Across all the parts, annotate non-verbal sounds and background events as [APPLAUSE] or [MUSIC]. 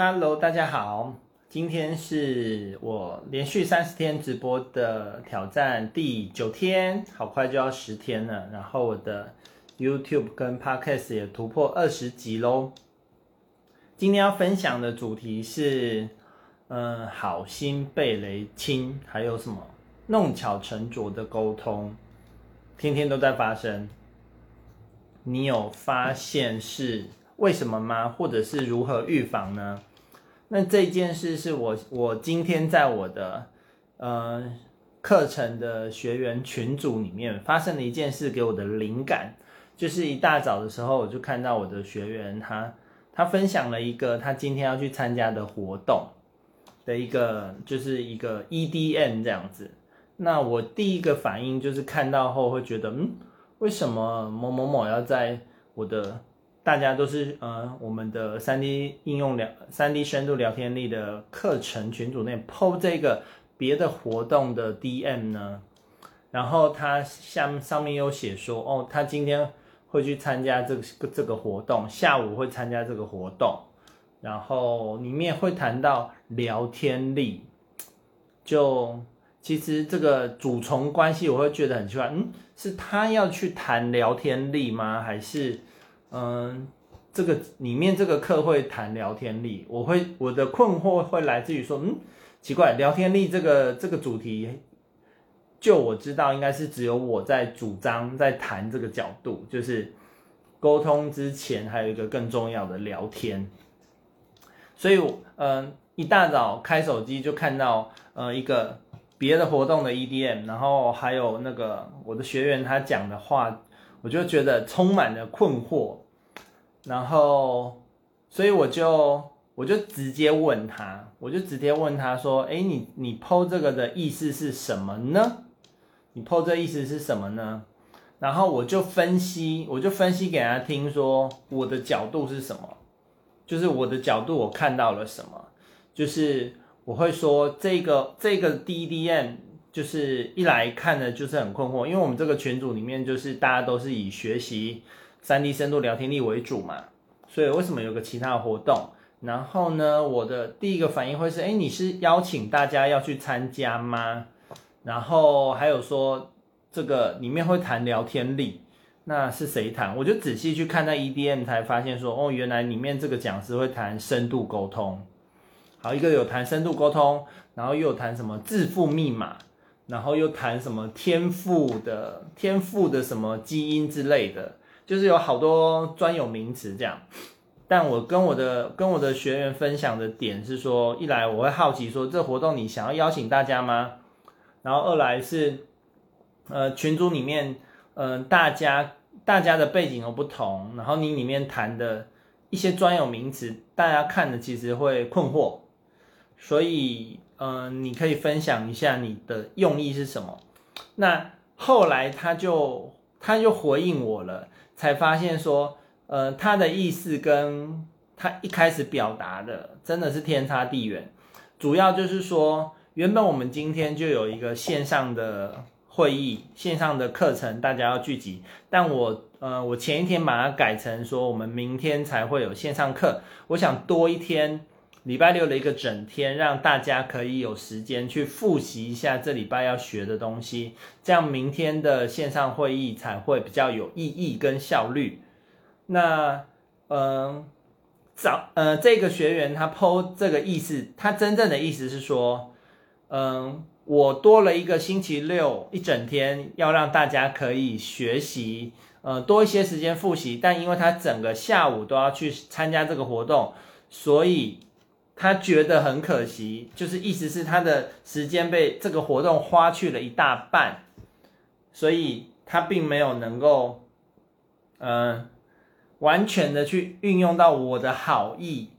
Hello，大家好，今天是我连续三十天直播的挑战第九天，好快就要十天了。然后我的 YouTube 跟 Podcast 也突破二十集喽。今天要分享的主题是，嗯，好心被雷亲，还有什么弄巧成拙的沟通，天天都在发生。你有发现是为什么吗？或者是如何预防呢？那这件事是我我今天在我的呃课程的学员群组里面发生的一件事，给我的灵感，就是一大早的时候，我就看到我的学员他他分享了一个他今天要去参加的活动的一个就是一个 EDM 这样子。那我第一个反应就是看到后会觉得嗯。为什么某某某要在我的大家都是呃我们的三 D 应用聊三 D 深度聊天力的课程群组内 PO 这个别的活动的 DM 呢？然后他下面上面又写说哦，他今天会去参加这个这个活动，下午会参加这个活动，然后里面会谈到聊天力，就。其实这个主从关系，我会觉得很奇怪，嗯，是他要去谈聊天力吗？还是，嗯，这个里面这个课会谈聊天力？我会我的困惑会来自于说，嗯，奇怪，聊天力这个这个主题，就我知道应该是只有我在主张在谈这个角度，就是沟通之前还有一个更重要的聊天，所以，嗯，一大早开手机就看到，呃，一个。别的活动的 EDM，然后还有那个我的学员他讲的话，我就觉得充满了困惑，然后所以我就我就直接问他，我就直接问他说：“哎，你你 PO 这个的意思是什么呢？你 PO 这意思是什么呢？”然后我就分析，我就分析给他听，说我的角度是什么，就是我的角度我看到了什么，就是。我会说这个这个 DDM 就是一来看呢，就是很困惑，因为我们这个群组里面就是大家都是以学习 3D 深度聊天力为主嘛，所以为什么有个其他的活动？然后呢，我的第一个反应会是，哎，你是邀请大家要去参加吗？然后还有说这个里面会谈聊天力，那是谁谈？我就仔细去看那 EDM 才发现说，哦，原来里面这个讲师会谈深度沟通。好，一个有谈深度沟通，然后又有谈什么致富密码，然后又谈什么天赋的天赋的什么基因之类的，就是有好多专有名词这样。但我跟我的跟我的学员分享的点是说，一来我会好奇说，这活动你想要邀请大家吗？然后二来是，呃，群组里面，嗯、呃，大家大家的背景都不同，然后你里面谈的一些专有名词，大家看的其实会困惑。所以，嗯、你可以分享一下你的用意是什么？那后来他就他就回应我了，才发现说，呃，他的意思跟他一开始表达的真的是天差地远。主要就是说，原本我们今天就有一个线上的会议、线上的课程，大家要聚集，但我呃，我前一天把它改成说，我们明天才会有线上课，我想多一天。礼拜六的一个整天，让大家可以有时间去复习一下这礼拜要学的东西，这样明天的线上会议才会比较有意义跟效率。那，嗯，早，呃，这个学员他 PO 这个意思，他真正的意思是说，嗯，我多了一个星期六一整天，要让大家可以学习，呃，多一些时间复习，但因为他整个下午都要去参加这个活动，所以。他觉得很可惜，就是意思是他的时间被这个活动花去了一大半，所以他并没有能够，嗯、完全的去运用到我的好意，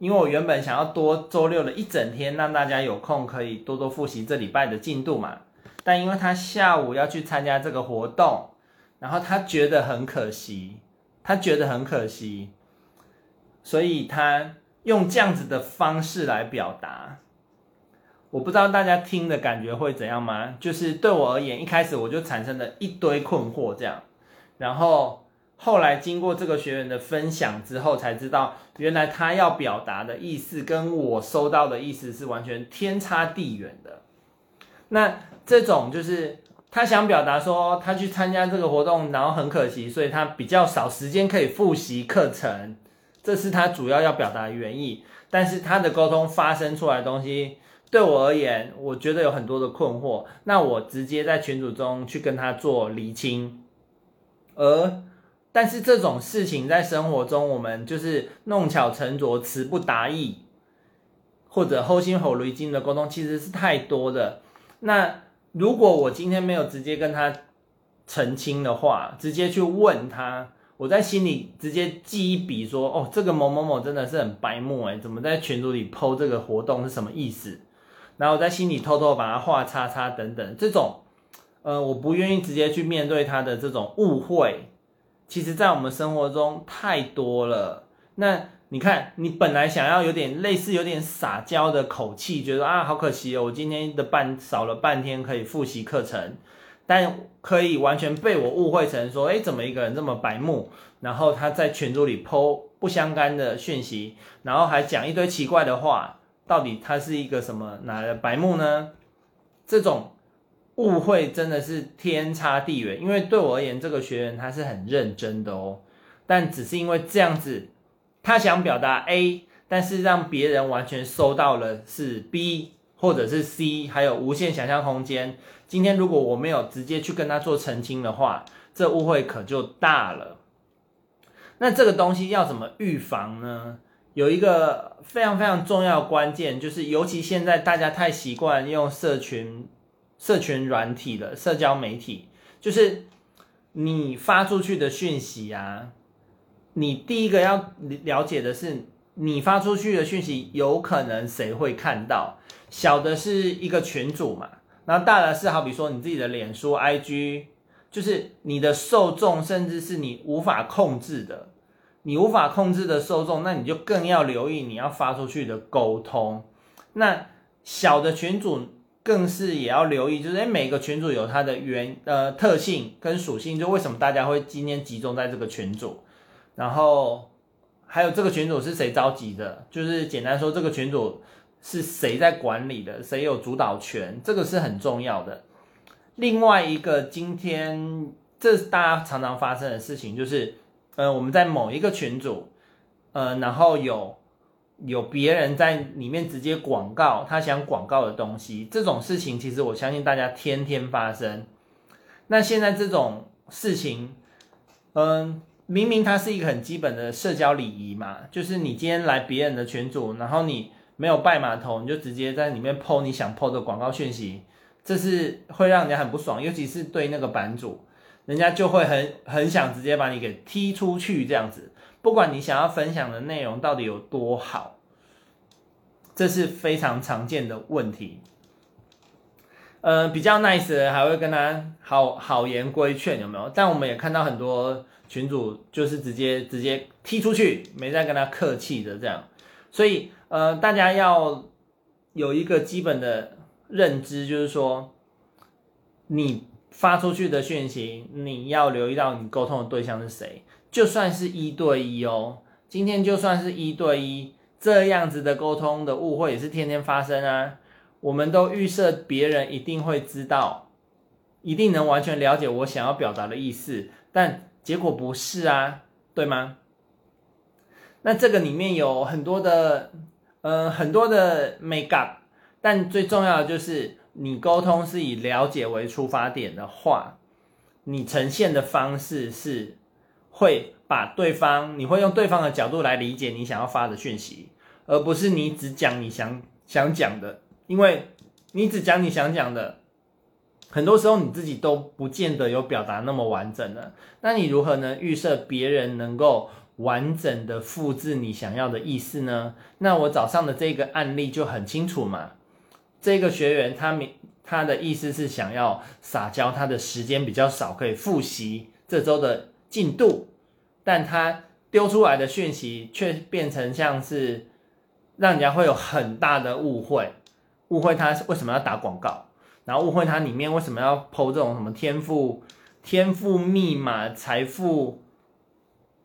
因为我原本想要多周六的一整天，让大家有空可以多多复习这礼拜的进度嘛，但因为他下午要去参加这个活动，然后他觉得很可惜，他觉得很可惜，所以他。用这样子的方式来表达，我不知道大家听的感觉会怎样吗？就是对我而言，一开始我就产生了一堆困惑，这样，然后后来经过这个学员的分享之后，才知道原来他要表达的意思跟我收到的意思是完全天差地远的。那这种就是他想表达说，他去参加这个活动，然后很可惜，所以他比较少时间可以复习课程，这是他主要要表达的原意。但是他的沟通发生出来的东西，对我而言，我觉得有很多的困惑。那我直接在群组中去跟他做厘清，而。但是这种事情在生活中，我们就是弄巧成拙、词不达意，或者齁心齁颅筋的沟通，其实是太多的。那如果我今天没有直接跟他澄清的话，直接去问他，我在心里直接记一笔说：“哦，这个某某某真的是很白目诶，怎么在群组里 po 这个活动是什么意思？”然后我在心里偷偷把它画叉叉等等，这种呃，我不愿意直接去面对他的这种误会。其实，在我们生活中太多了。那你看，你本来想要有点类似、有点撒娇的口气，觉得啊，好可惜哦，我今天的半少了半天可以复习课程，但可以完全被我误会成说，哎，怎么一个人这么白目？然后他在群组里 po 不相干的讯息，然后还讲一堆奇怪的话，到底他是一个什么哪的白目呢？这种。误会真的是天差地远，因为对我而言，这个学员他是很认真的哦，但只是因为这样子，他想表达 A，但是让别人完全收到了是 B 或者是 C，还有无限想象空间。今天如果我没有直接去跟他做澄清的话，这误会可就大了。那这个东西要怎么预防呢？有一个非常非常重要的关键，就是尤其现在大家太习惯用社群。社群软体的社交媒体，就是你发出去的讯息啊，你第一个要了解的是，你发出去的讯息有可能谁会看到？小的是一个群组嘛，然后大的是好比说你自己的脸书、IG，就是你的受众，甚至是你无法控制的，你无法控制的受众，那你就更要留意你要发出去的沟通。那小的群组。更是也要留意，就是诶，每个群组有它的原呃特性跟属性，就为什么大家会今天集中在这个群组，然后还有这个群组是谁召集的，就是简单说这个群组是谁在管理的，谁有主导权，这个是很重要的。另外一个今天这是大家常常发生的事情，就是呃我们在某一个群组，呃然后有。有别人在里面直接广告他想广告的东西，这种事情其实我相信大家天天发生。那现在这种事情，嗯，明明它是一个很基本的社交礼仪嘛，就是你今天来别人的群组，然后你没有拜码头，你就直接在里面 po 你想 po 的广告讯息，这是会让人家很不爽，尤其是对那个版主，人家就会很很想直接把你给踢出去这样子。不管你想要分享的内容到底有多好，这是非常常见的问题。呃，比较 nice 的还会跟他好好言规劝，有没有？但我们也看到很多群主就是直接直接踢出去，没再跟他客气的这样。所以，呃，大家要有一个基本的认知，就是说，你发出去的讯息，你要留意到你沟通的对象是谁。就算是一对一哦，今天就算是一对一，这样子的沟通的误会也是天天发生啊。我们都预设别人一定会知道，一定能完全了解我想要表达的意思，但结果不是啊，对吗？那这个里面有很多的，呃，很多的 make up，但最重要的就是你沟通是以了解为出发点的话，你呈现的方式是。会把对方，你会用对方的角度来理解你想要发的讯息，而不是你只讲你想想讲的，因为你只讲你想讲的，很多时候你自己都不见得有表达那么完整的。那你如何能预设别人能够完整的复制你想要的意思呢？那我早上的这个案例就很清楚嘛。这个学员他明他的意思是想要撒娇，他的时间比较少，可以复习这周的。进度，但他丢出来的讯息却变成像是让人家会有很大的误会，误会他为什么要打广告，然后误会他里面为什么要 po 这种什么天赋、天赋密码、财富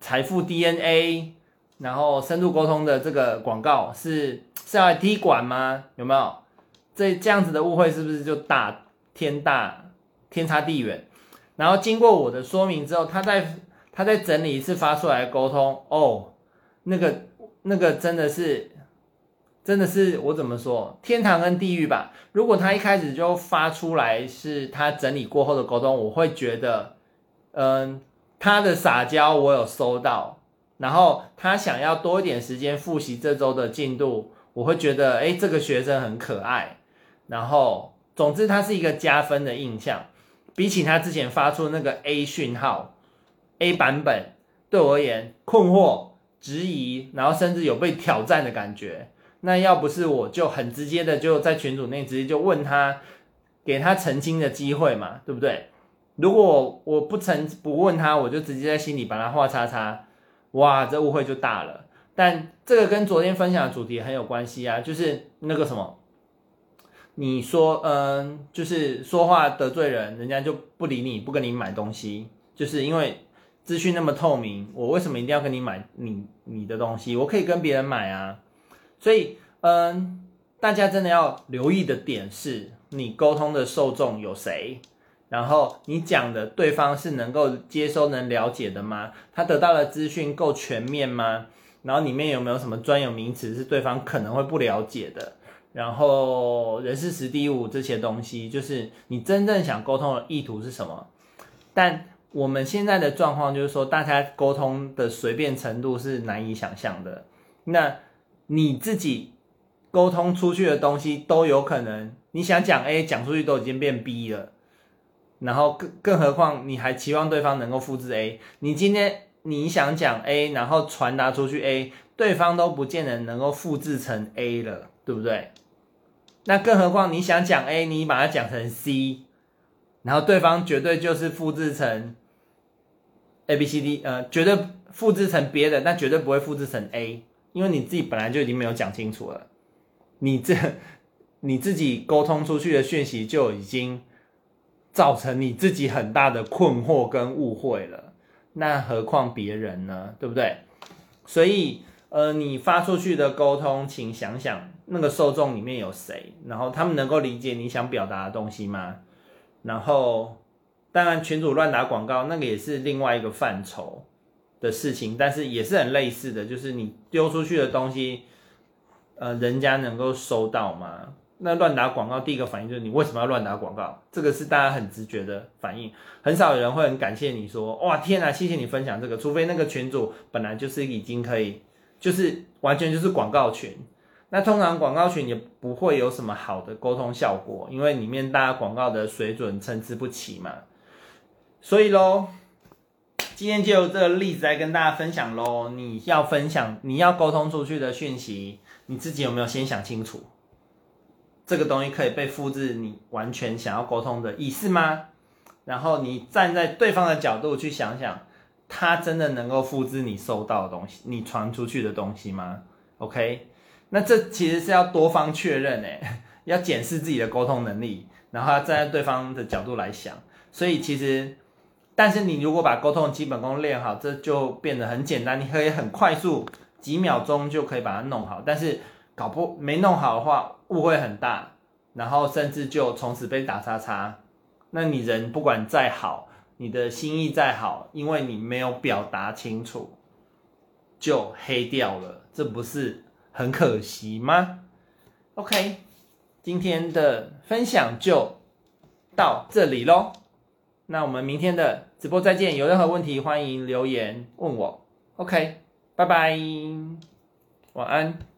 财富 DNA，然后深度沟通的这个广告是是要来踢馆吗？有没有？这这样子的误会是不是就大天大天差地远？然后经过我的说明之后，他再他再整理一次发出来沟通，哦，那个那个真的是真的是我怎么说天堂跟地狱吧？如果他一开始就发出来是他整理过后的沟通，我会觉得，嗯，他的撒娇我有收到，然后他想要多一点时间复习这周的进度，我会觉得，诶，这个学生很可爱。然后，总之，他是一个加分的印象，比起他之前发出那个 A 讯号，A 版本，对我而言，困惑、质疑，然后甚至有被挑战的感觉。那要不是我就很直接的就在群组内直接就问他，给他澄清的机会嘛，对不对？如果我不澄不问他，我就直接在心里把他画叉叉，哇，这误会就大了。但这个跟昨天分享的主题很有关系啊，就是那个什么。你说，嗯，就是说话得罪人，人家就不理你，不跟你买东西，就是因为资讯那么透明，我为什么一定要跟你买你你的东西？我可以跟别人买啊。所以，嗯，大家真的要留意的点是，你沟通的受众有谁？然后你讲的对方是能够接收、能了解的吗？他得到的资讯够全面吗？然后里面有没有什么专有名词是对方可能会不了解的？然后人事时地五这些东西，就是你真正想沟通的意图是什么？但我们现在的状况就是说，大家沟通的随便程度是难以想象的。那你自己沟通出去的东西都有可能，你想讲 A 讲出去都已经变 B 了。然后更更何况你还期望对方能够复制 A？你今天你想讲 A，然后传达出去 A，对方都不见得能够复制成 A 了，对不对？那更何况你想讲 A，你把它讲成 C，然后对方绝对就是复制成 A B C D，呃，绝对复制成别的，但绝对不会复制成 A，因为你自己本来就已经没有讲清楚了，你这 [LAUGHS] 你自己沟通出去的讯息就已经造成你自己很大的困惑跟误会了，那何况别人呢？对不对？所以。呃，你发出去的沟通，请想想那个受众里面有谁，然后他们能够理解你想表达的东西吗？然后，当然群主乱打广告，那个也是另外一个范畴的事情，但是也是很类似的，就是你丢出去的东西，呃，人家能够收到吗？那乱打广告，第一个反应就是你为什么要乱打广告？这个是大家很直觉的反应，很少有人会很感谢你说，哇，天啊，谢谢你分享这个，除非那个群主本来就是已经可以。就是完全就是广告群，那通常广告群也不会有什么好的沟通效果，因为里面大家广告的水准参差不齐嘛。所以喽，今天就由这个例子来跟大家分享喽。你要分享，你要沟通出去的讯息，你自己有没有先想清楚？这个东西可以被复制，你完全想要沟通的意思吗？然后你站在对方的角度去想想。他真的能够复制你收到的东西，你传出去的东西吗？OK，那这其实是要多方确认诶，[LAUGHS] 要检视自己的沟通能力，然后要站在对方的角度来想。所以其实，但是你如果把沟通基本功练好，这就变得很简单，你可以很快速几秒钟就可以把它弄好。但是搞不没弄好的话，误会很大，然后甚至就从此被打叉叉。那你人不管再好。你的心意再好，因为你没有表达清楚，就黑掉了，这不是很可惜吗？OK，今天的分享就到这里喽，那我们明天的直播再见，有任何问题欢迎留言问我。OK，拜拜，晚安。